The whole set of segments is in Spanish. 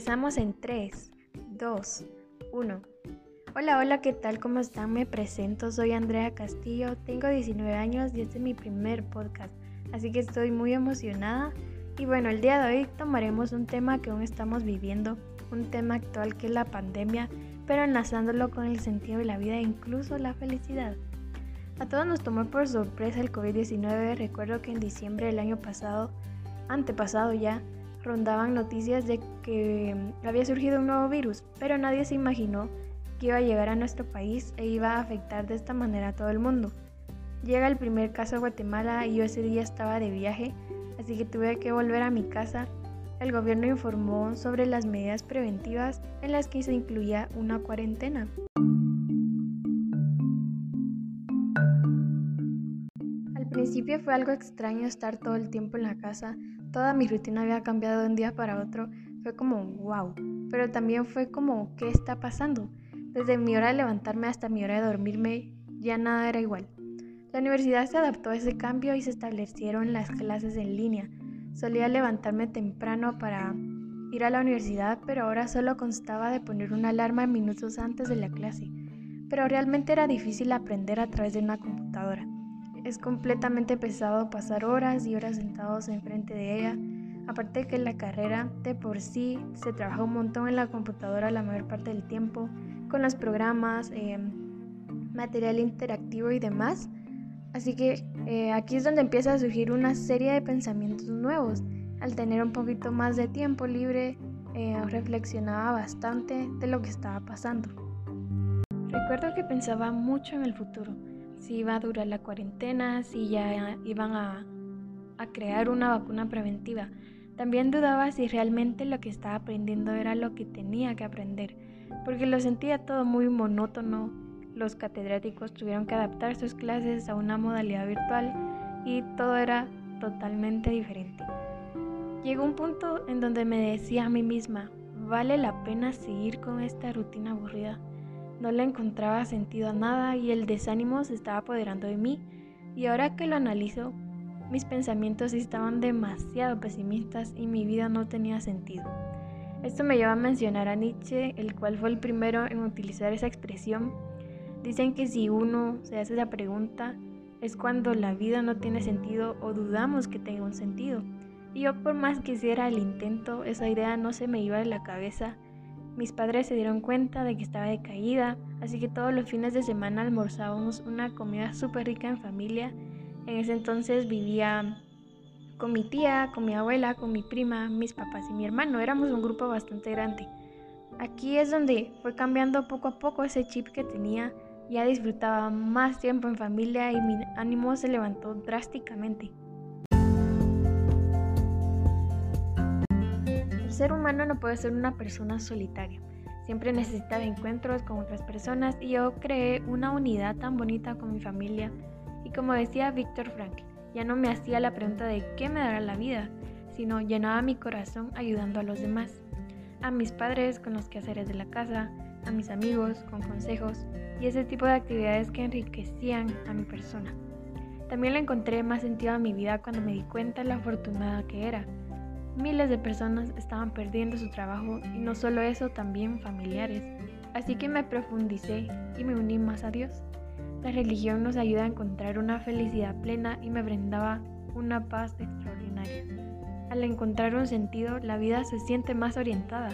Empezamos en 3, 2, 1. Hola, hola, ¿qué tal? ¿Cómo están? Me presento, soy Andrea Castillo, tengo 19 años y este es mi primer podcast, así que estoy muy emocionada. Y bueno, el día de hoy tomaremos un tema que aún estamos viviendo, un tema actual que es la pandemia, pero enlazándolo con el sentido de la vida e incluso la felicidad. A todos nos tomó por sorpresa el COVID-19, recuerdo que en diciembre del año pasado, antepasado ya, rondaban noticias de que había surgido un nuevo virus, pero nadie se imaginó que iba a llegar a nuestro país e iba a afectar de esta manera a todo el mundo. Llega el primer caso a Guatemala y yo ese día estaba de viaje, así que tuve que volver a mi casa. El gobierno informó sobre las medidas preventivas en las que se incluía una cuarentena. Fue algo extraño estar todo el tiempo en la casa, toda mi rutina había cambiado de un día para otro, fue como wow, pero también fue como ¿qué está pasando? Desde mi hora de levantarme hasta mi hora de dormirme, ya nada era igual. La universidad se adaptó a ese cambio y se establecieron las clases en línea. Solía levantarme temprano para ir a la universidad, pero ahora solo constaba de poner una alarma minutos antes de la clase. Pero realmente era difícil aprender a través de una computadora. Es completamente pesado pasar horas y horas sentados enfrente de ella. Aparte de que la carrera de por sí se trabaja un montón en la computadora la mayor parte del tiempo con los programas, eh, material interactivo y demás. Así que eh, aquí es donde empieza a surgir una serie de pensamientos nuevos. Al tener un poquito más de tiempo libre, eh, reflexionaba bastante de lo que estaba pasando. Recuerdo que pensaba mucho en el futuro, si iba a durar la cuarentena, si ya iban a, crear una vacuna preventiva. También dudaba si realmente lo que estaba aprendiendo era lo que tenía que aprender porque lo sentía todo muy monótono. Los catedráticos tuvieron que adaptar sus clases a una modalidad virtual y todo era totalmente diferente. Llegó un punto en donde me decía a mí misma, ¿vale la pena seguir con esta rutina aburrida? No le encontraba sentido a nada y el desánimo se estaba apoderando de mí. Y ahora que lo analizo, mis pensamientos estaban demasiado pesimistas y mi vida no tenía sentido. Esto me lleva a mencionar a Nietzsche, el cual fue el primero en utilizar esa expresión. Dicen que si uno se hace esa pregunta es cuando la vida no tiene sentido o dudamos que tenga un sentido. Y yo por más que hiciera el intento, esa idea no se me iba de la cabeza. Mis padres se dieron cuenta de que estaba decaída, así que todos los fines de semana almorzábamos una comida súper rica en familia. En ese entonces vivía con mi tía, con mi abuela, con mi prima, mis papás y mi hermano. Éramos un grupo bastante grande. Aquí es donde fue cambiando poco a poco ese chip que tenía. Ya disfrutaba más tiempo en familia y mi ánimo se levantó drásticamente. Ser humano no puede ser una persona solitaria. Siempre necesita encuentros con otras personas y yo creé una unidad tan bonita con mi familia. Y como decía Víctor Frankl, ya no me hacía la pregunta de qué me dará la vida, sino llenaba mi corazón ayudando a los demás, a mis padres con los quehaceres de la casa, a mis amigos con consejos y ese tipo de actividades que enriquecían a mi persona. También le encontré más sentido a mi vida cuando me di cuenta de la afortunada que era. Miles de personas estaban perdiendo su trabajo y no solo eso, también familiares. Así que me profundicé y me uní más a Dios. La religión nos ayuda a encontrar una felicidad plena y me brindaba una paz extraordinaria. Al encontrar un sentido, la vida se siente más orientada.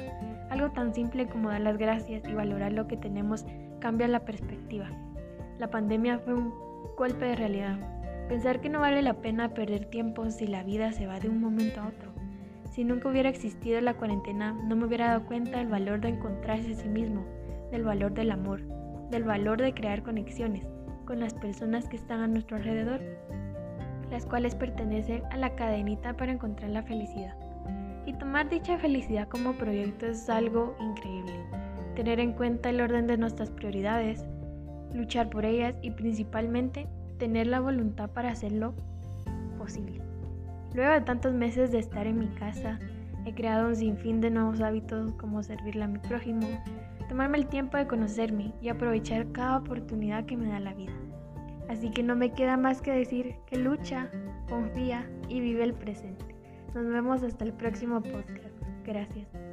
Algo tan simple como dar las gracias y valorar lo que tenemos cambia la perspectiva. La pandemia fue un golpe de realidad. Pensar que no vale la pena perder tiempo si la vida se va de un momento a otro. Si nunca hubiera existido la cuarentena, no me hubiera dado cuenta del valor de encontrarse a sí mismo, del valor del amor, del valor de crear conexiones, con las personas que están a nuestro alrededor, las cuales pertenecen a la cadenita para encontrar la felicidad. Y tomar dicha felicidad como proyecto es algo increíble. Tener en cuenta el orden de nuestras prioridades, luchar por ellas y principalmente tener la voluntad para hacerlo posible. Luego de tantos meses de estar en mi casa, he creado un sinfín de nuevos hábitos como servirle a mi prójimo, tomarme el tiempo de conocerme y aprovechar cada oportunidad que me da la vida. Así que no me queda más que decir que lucha, confía y vive el presente. Nos vemos hasta el próximo podcast. Gracias.